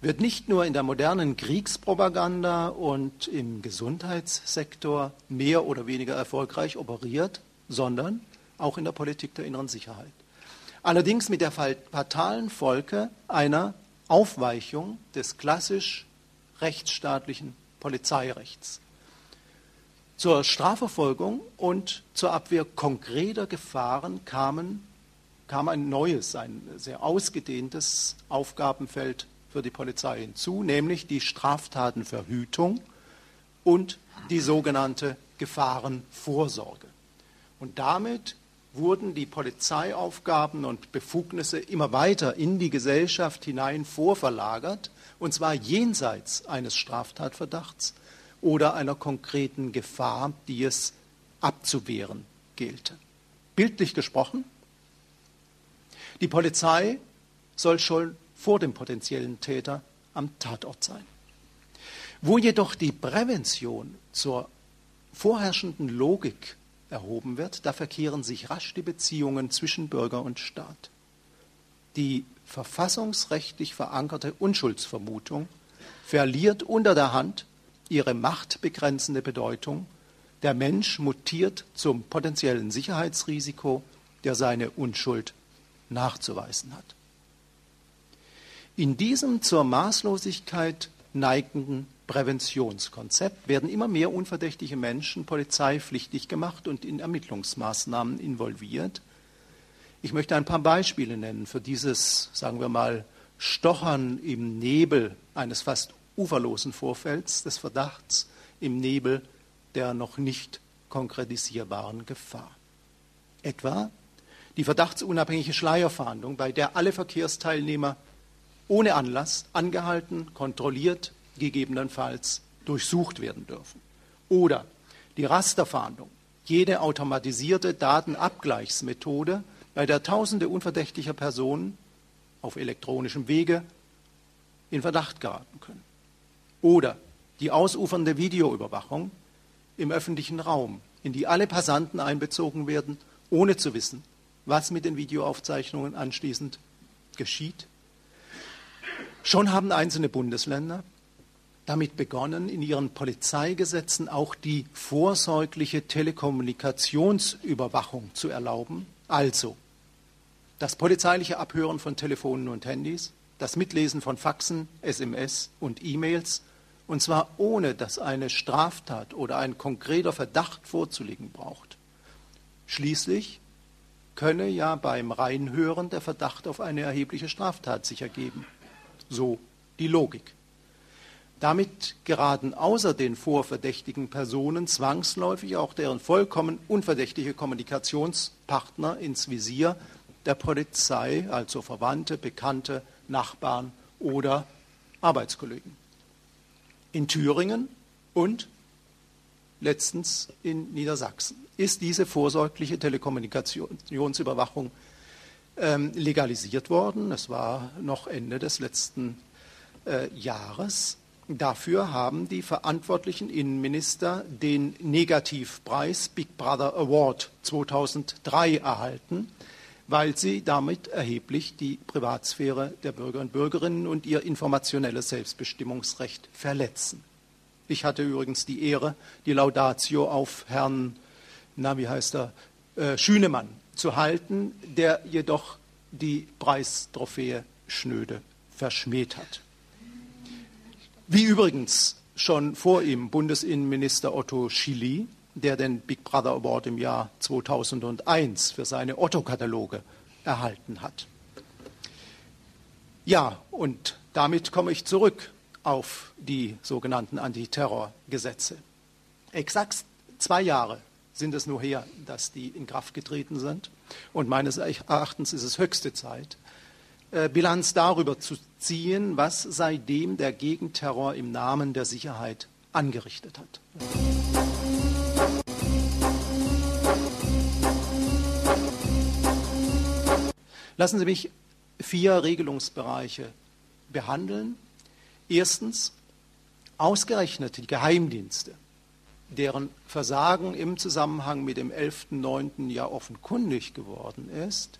wird nicht nur in der modernen Kriegspropaganda und im Gesundheitssektor mehr oder weniger erfolgreich operiert, sondern auch in der Politik der inneren Sicherheit. Allerdings mit der fatalen Folge einer Aufweichung des klassisch rechtsstaatlichen Polizeirechts. Zur Strafverfolgung und zur Abwehr konkreter Gefahren kamen, kam ein neues, ein sehr ausgedehntes Aufgabenfeld für die Polizei hinzu, nämlich die Straftatenverhütung und die sogenannte Gefahrenvorsorge. Und damit wurden die Polizeiaufgaben und Befugnisse immer weiter in die Gesellschaft hinein vorverlagert, und zwar jenseits eines Straftatverdachts oder einer konkreten Gefahr, die es abzuwehren gelte. Bildlich gesprochen, die Polizei soll schon vor dem potenziellen Täter am Tatort sein. Wo jedoch die Prävention zur vorherrschenden Logik erhoben wird, da verkehren sich rasch die Beziehungen zwischen Bürger und Staat. Die verfassungsrechtlich verankerte Unschuldsvermutung verliert unter der Hand ihre machtbegrenzende Bedeutung. Der Mensch mutiert zum potenziellen Sicherheitsrisiko, der seine Unschuld nachzuweisen hat. In diesem zur Maßlosigkeit neigenden Präventionskonzept werden immer mehr unverdächtige Menschen polizeipflichtig gemacht und in Ermittlungsmaßnahmen involviert. Ich möchte ein paar Beispiele nennen für dieses, sagen wir mal, Stochern im Nebel eines fast uferlosen Vorfelds des Verdachts, im Nebel der noch nicht konkretisierbaren Gefahr. Etwa die verdachtsunabhängige Schleierfahndung, bei der alle Verkehrsteilnehmer ohne Anlass angehalten, kontrolliert, gegebenenfalls durchsucht werden dürfen. Oder die Rasterfahndung, jede automatisierte Datenabgleichsmethode, bei der Tausende unverdächtiger Personen auf elektronischem Wege in Verdacht geraten können. Oder die ausufernde Videoüberwachung im öffentlichen Raum, in die alle Passanten einbezogen werden, ohne zu wissen, was mit den Videoaufzeichnungen anschließend geschieht. Schon haben einzelne Bundesländer damit begonnen, in ihren Polizeigesetzen auch die vorsorgliche Telekommunikationsüberwachung zu erlauben. Also das polizeiliche Abhören von Telefonen und Handys, das Mitlesen von Faxen, SMS und E-Mails, und zwar ohne dass eine Straftat oder ein konkreter Verdacht vorzulegen braucht. Schließlich könne ja beim Reinhören der Verdacht auf eine erhebliche Straftat sich ergeben. So die Logik. Damit geraten außer den vorverdächtigen Personen zwangsläufig auch deren vollkommen unverdächtige Kommunikationspartner ins Visier der Polizei, also Verwandte, Bekannte, Nachbarn oder Arbeitskollegen. In Thüringen und letztens in Niedersachsen ist diese vorsorgliche Telekommunikationsüberwachung ähm, legalisiert worden. Es war noch Ende des letzten äh, Jahres. Dafür haben die verantwortlichen Innenminister den Negativpreis Big Brother Award 2003 erhalten, weil sie damit erheblich die Privatsphäre der Bürger und Bürgerinnen und ihr informationelles Selbstbestimmungsrecht verletzen. Ich hatte übrigens die Ehre, die Laudatio auf Herrn, na wie heißt er, äh, Schünemann zu halten, der jedoch die Preistrophäe schnöde verschmäht hat. Wie übrigens schon vor ihm Bundesinnenminister Otto Schily, der den Big Brother Award im Jahr 2001 für seine Otto-Kataloge erhalten hat. Ja, und damit komme ich zurück auf die sogenannten Antiterrorgesetze. Exakt zwei Jahre sind es nur her, dass die in Kraft getreten sind. Und meines Erachtens ist es höchste Zeit, Bilanz darüber zu ziehen, was seitdem der Gegenterror im Namen der Sicherheit angerichtet hat. Lassen Sie mich vier Regelungsbereiche behandeln. Erstens, ausgerechnet die Geheimdienste, deren Versagen im Zusammenhang mit dem 11.9. ja offenkundig geworden ist,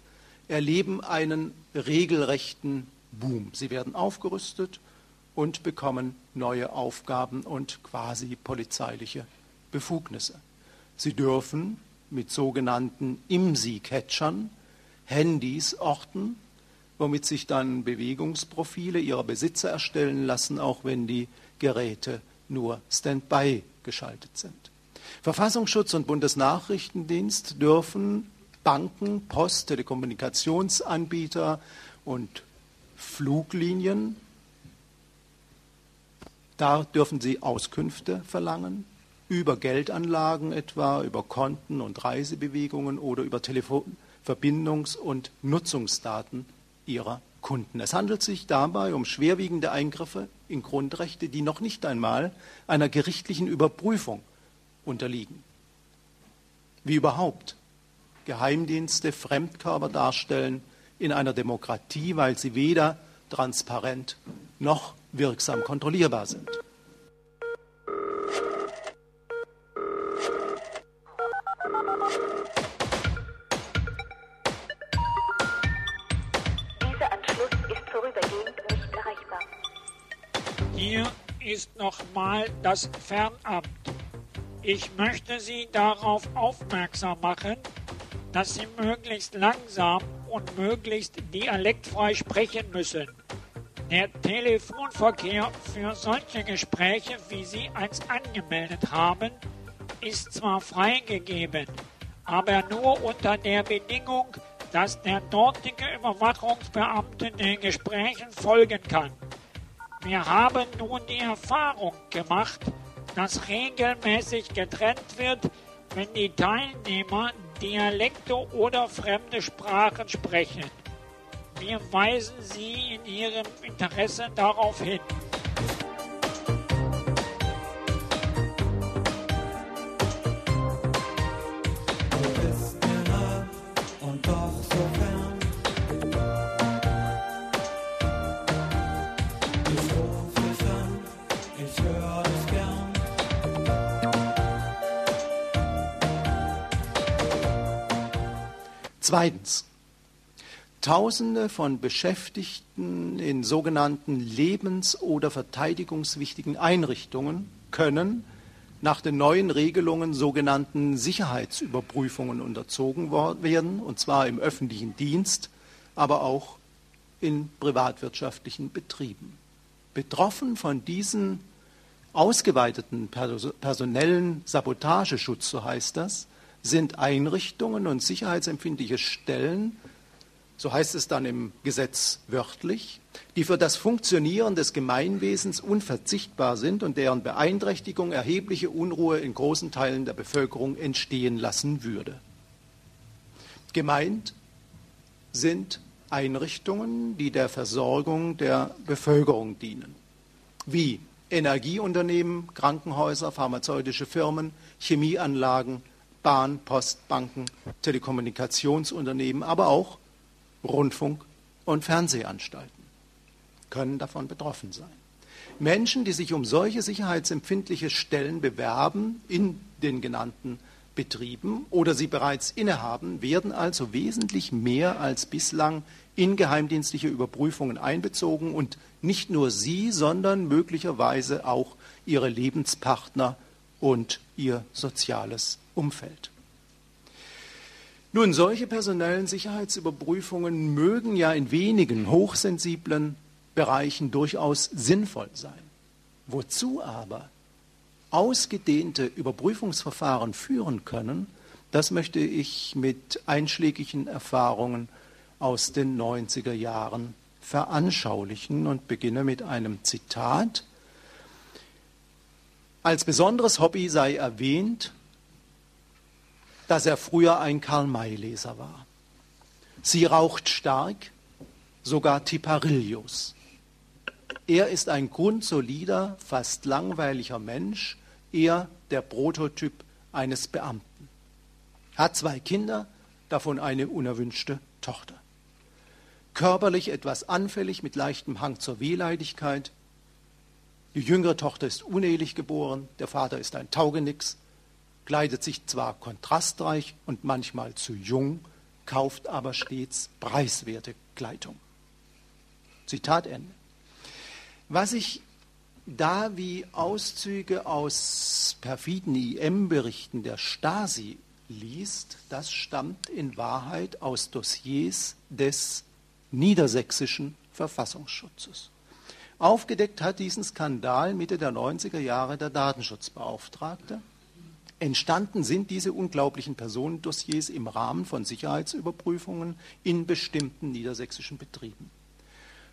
erleben einen regelrechten Boom. Sie werden aufgerüstet und bekommen neue Aufgaben und quasi polizeiliche Befugnisse. Sie dürfen mit sogenannten IMSI-Catchern Handys orten, womit sich dann Bewegungsprofile ihrer Besitzer erstellen lassen, auch wenn die Geräte nur Standby geschaltet sind. Verfassungsschutz und Bundesnachrichtendienst dürfen Banken, Post, Telekommunikationsanbieter und Fluglinien. Da dürfen Sie Auskünfte verlangen über Geldanlagen etwa, über Konten und Reisebewegungen oder über Telefon Verbindungs- und Nutzungsdaten Ihrer Kunden. Es handelt sich dabei um schwerwiegende Eingriffe in Grundrechte, die noch nicht einmal einer gerichtlichen Überprüfung unterliegen. Wie überhaupt Geheimdienste Fremdkörper darstellen in einer Demokratie, weil sie weder transparent noch wirksam kontrollierbar sind. Dieser Anschluss ist vorübergehend nicht erreichbar. Hier ist nochmal das Fernamt. Ich möchte Sie darauf aufmerksam machen, dass sie möglichst langsam und möglichst dialektfrei sprechen müssen. Der Telefonverkehr für solche Gespräche, wie Sie eins angemeldet haben, ist zwar freigegeben, aber nur unter der Bedingung, dass der dortige Überwachungsbeamte den Gesprächen folgen kann. Wir haben nun die Erfahrung gemacht, dass regelmäßig getrennt wird, wenn die Teilnehmer Dialekte oder fremde Sprachen sprechen. Wir weisen Sie in Ihrem Interesse darauf hin. Zweitens. Tausende von Beschäftigten in sogenannten lebens- oder verteidigungswichtigen Einrichtungen können nach den neuen Regelungen sogenannten Sicherheitsüberprüfungen unterzogen werden, und zwar im öffentlichen Dienst aber auch in privatwirtschaftlichen Betrieben. Betroffen von diesen ausgeweiteten personellen Sabotageschutz, so heißt das, sind Einrichtungen und sicherheitsempfindliche Stellen, so heißt es dann im Gesetz wörtlich, die für das Funktionieren des Gemeinwesens unverzichtbar sind und deren Beeinträchtigung erhebliche Unruhe in großen Teilen der Bevölkerung entstehen lassen würde. Gemeint sind Einrichtungen, die der Versorgung der Bevölkerung dienen, wie Energieunternehmen, Krankenhäuser, pharmazeutische Firmen, Chemieanlagen, Bahn, Post, Banken, Telekommunikationsunternehmen, aber auch Rundfunk- und Fernsehanstalten können davon betroffen sein. Menschen, die sich um solche sicherheitsempfindliche Stellen bewerben in den genannten Betrieben oder sie bereits innehaben, werden also wesentlich mehr als bislang in geheimdienstliche Überprüfungen einbezogen und nicht nur sie, sondern möglicherweise auch ihre Lebenspartner und ihr soziales Umfeld. Nun, solche personellen Sicherheitsüberprüfungen mögen ja in wenigen hochsensiblen Bereichen durchaus sinnvoll sein. Wozu aber ausgedehnte Überprüfungsverfahren führen können, das möchte ich mit einschlägigen Erfahrungen aus den 90er Jahren veranschaulichen und beginne mit einem Zitat. Als besonderes Hobby sei erwähnt, dass er früher ein Karl-May-Leser war. Sie raucht stark, sogar Tiparillos. Er ist ein grundsolider, fast langweiliger Mensch, eher der Prototyp eines Beamten. Hat zwei Kinder, davon eine unerwünschte Tochter. Körperlich etwas anfällig mit leichtem Hang zur Wehleidigkeit. Die jüngere Tochter ist unehelich geboren, der Vater ist ein Taugenix, kleidet sich zwar kontrastreich und manchmal zu jung, kauft aber stets preiswerte Kleidung. Zitat Ende. Was ich da wie Auszüge aus perfiden IM-Berichten der Stasi liest, das stammt in Wahrheit aus Dossiers des niedersächsischen Verfassungsschutzes. Aufgedeckt hat diesen Skandal Mitte der 90er Jahre der Datenschutzbeauftragte. Entstanden sind diese unglaublichen Personendossiers im Rahmen von Sicherheitsüberprüfungen in bestimmten niedersächsischen Betrieben.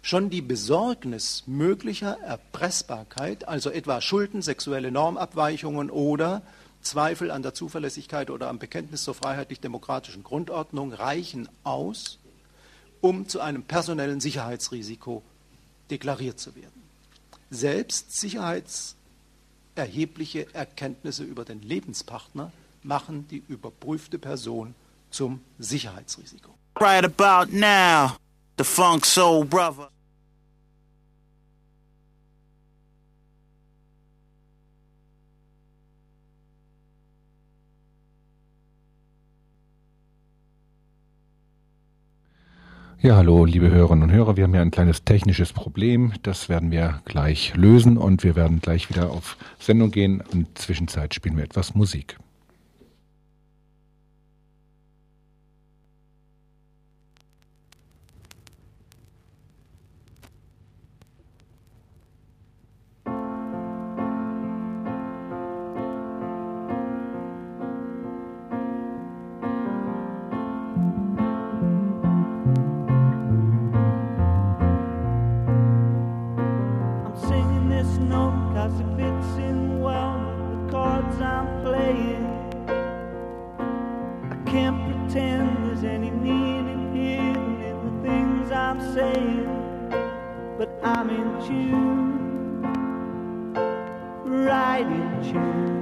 Schon die Besorgnis möglicher Erpressbarkeit, also etwa Schulden, sexuelle Normabweichungen oder Zweifel an der Zuverlässigkeit oder am Bekenntnis zur freiheitlich-demokratischen Grundordnung reichen aus, um zu einem personellen Sicherheitsrisiko deklariert zu werden. Selbst Sicherheits erhebliche Erkenntnisse über den Lebenspartner machen die überprüfte Person zum Sicherheitsrisiko. Right about now, the Funk Soul Brother. Ja, hallo, liebe Hörerinnen und Hörer. Wir haben hier ein kleines technisches Problem. Das werden wir gleich lösen und wir werden gleich wieder auf Sendung gehen. Und zwischenzeit spielen wir etwas Musik. in tune, right in tune.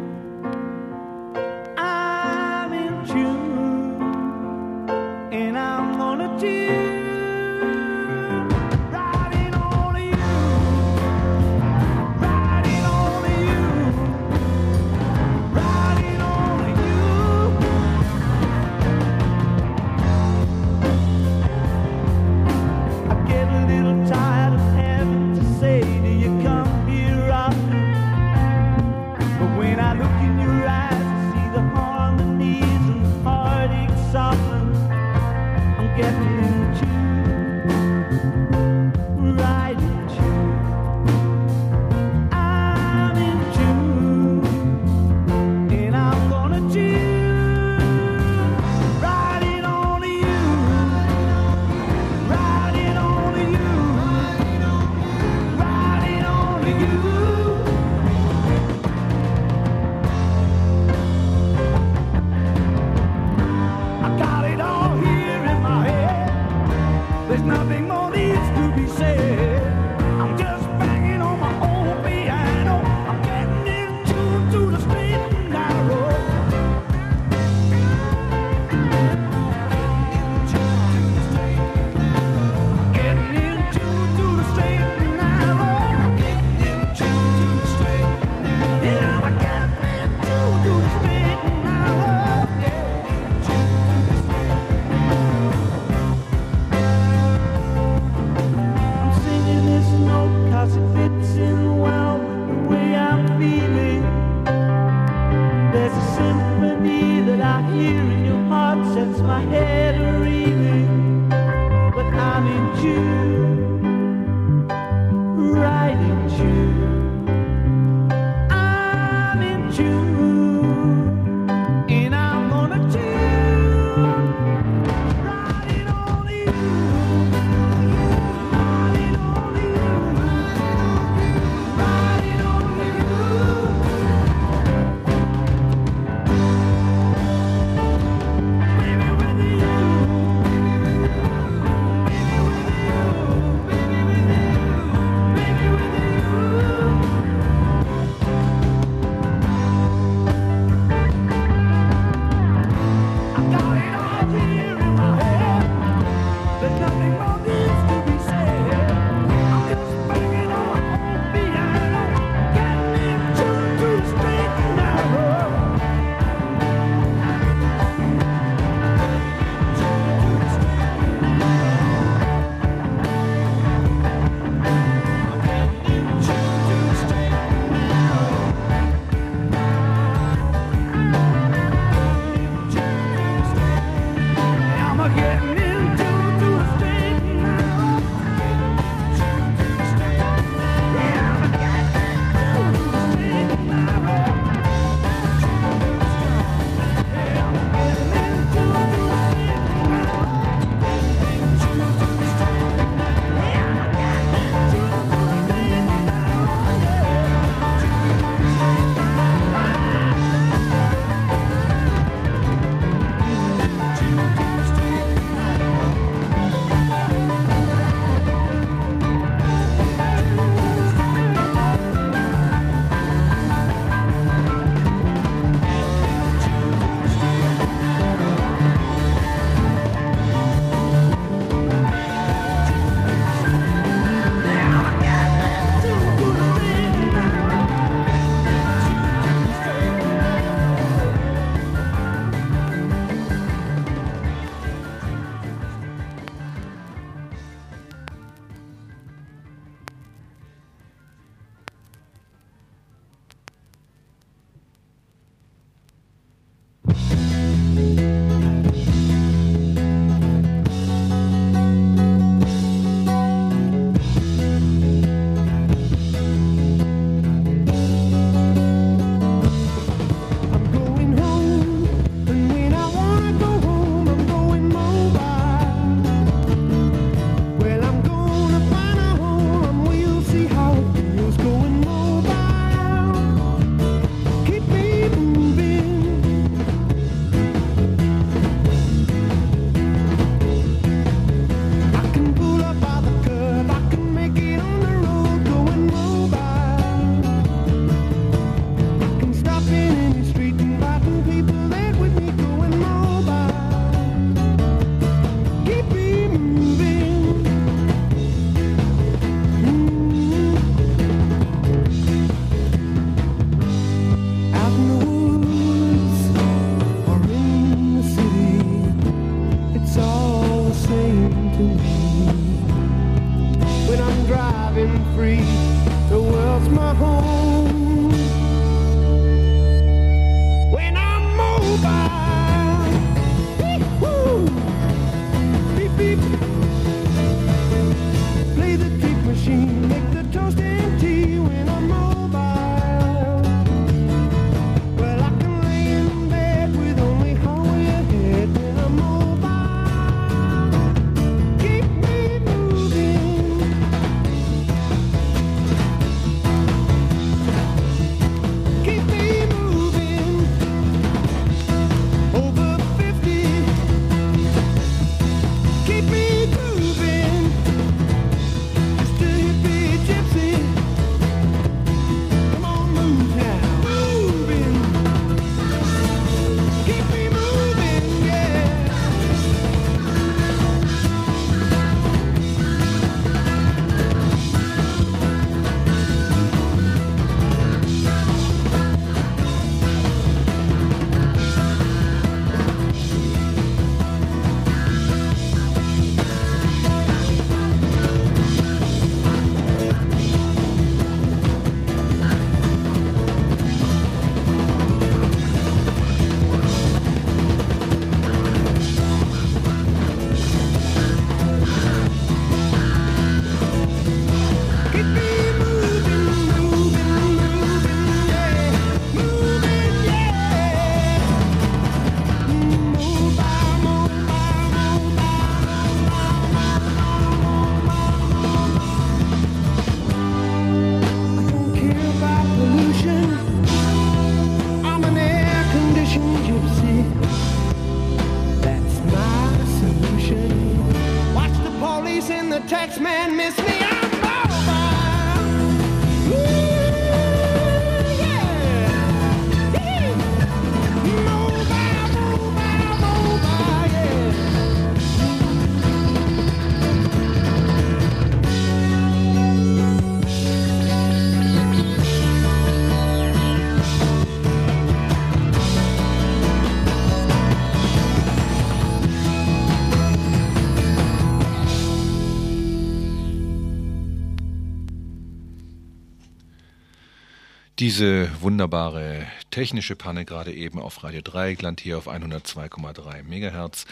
Diese wunderbare technische Panne gerade eben auf Radio Dreieckland hier auf 102,3 Megahertz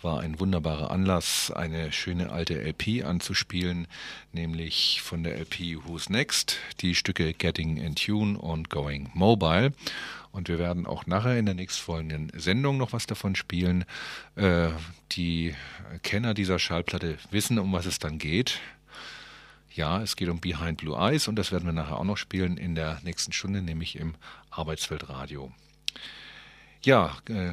war ein wunderbarer Anlass, eine schöne alte LP anzuspielen, nämlich von der LP Who's Next, die Stücke Getting in Tune und Going Mobile. Und wir werden auch nachher in der nächstfolgenden Sendung noch was davon spielen. Äh, die Kenner dieser Schallplatte wissen, um was es dann geht. Ja, es geht um Behind Blue Eyes und das werden wir nachher auch noch spielen in der nächsten Stunde, nämlich im Arbeitsfeldradio. Ja, äh,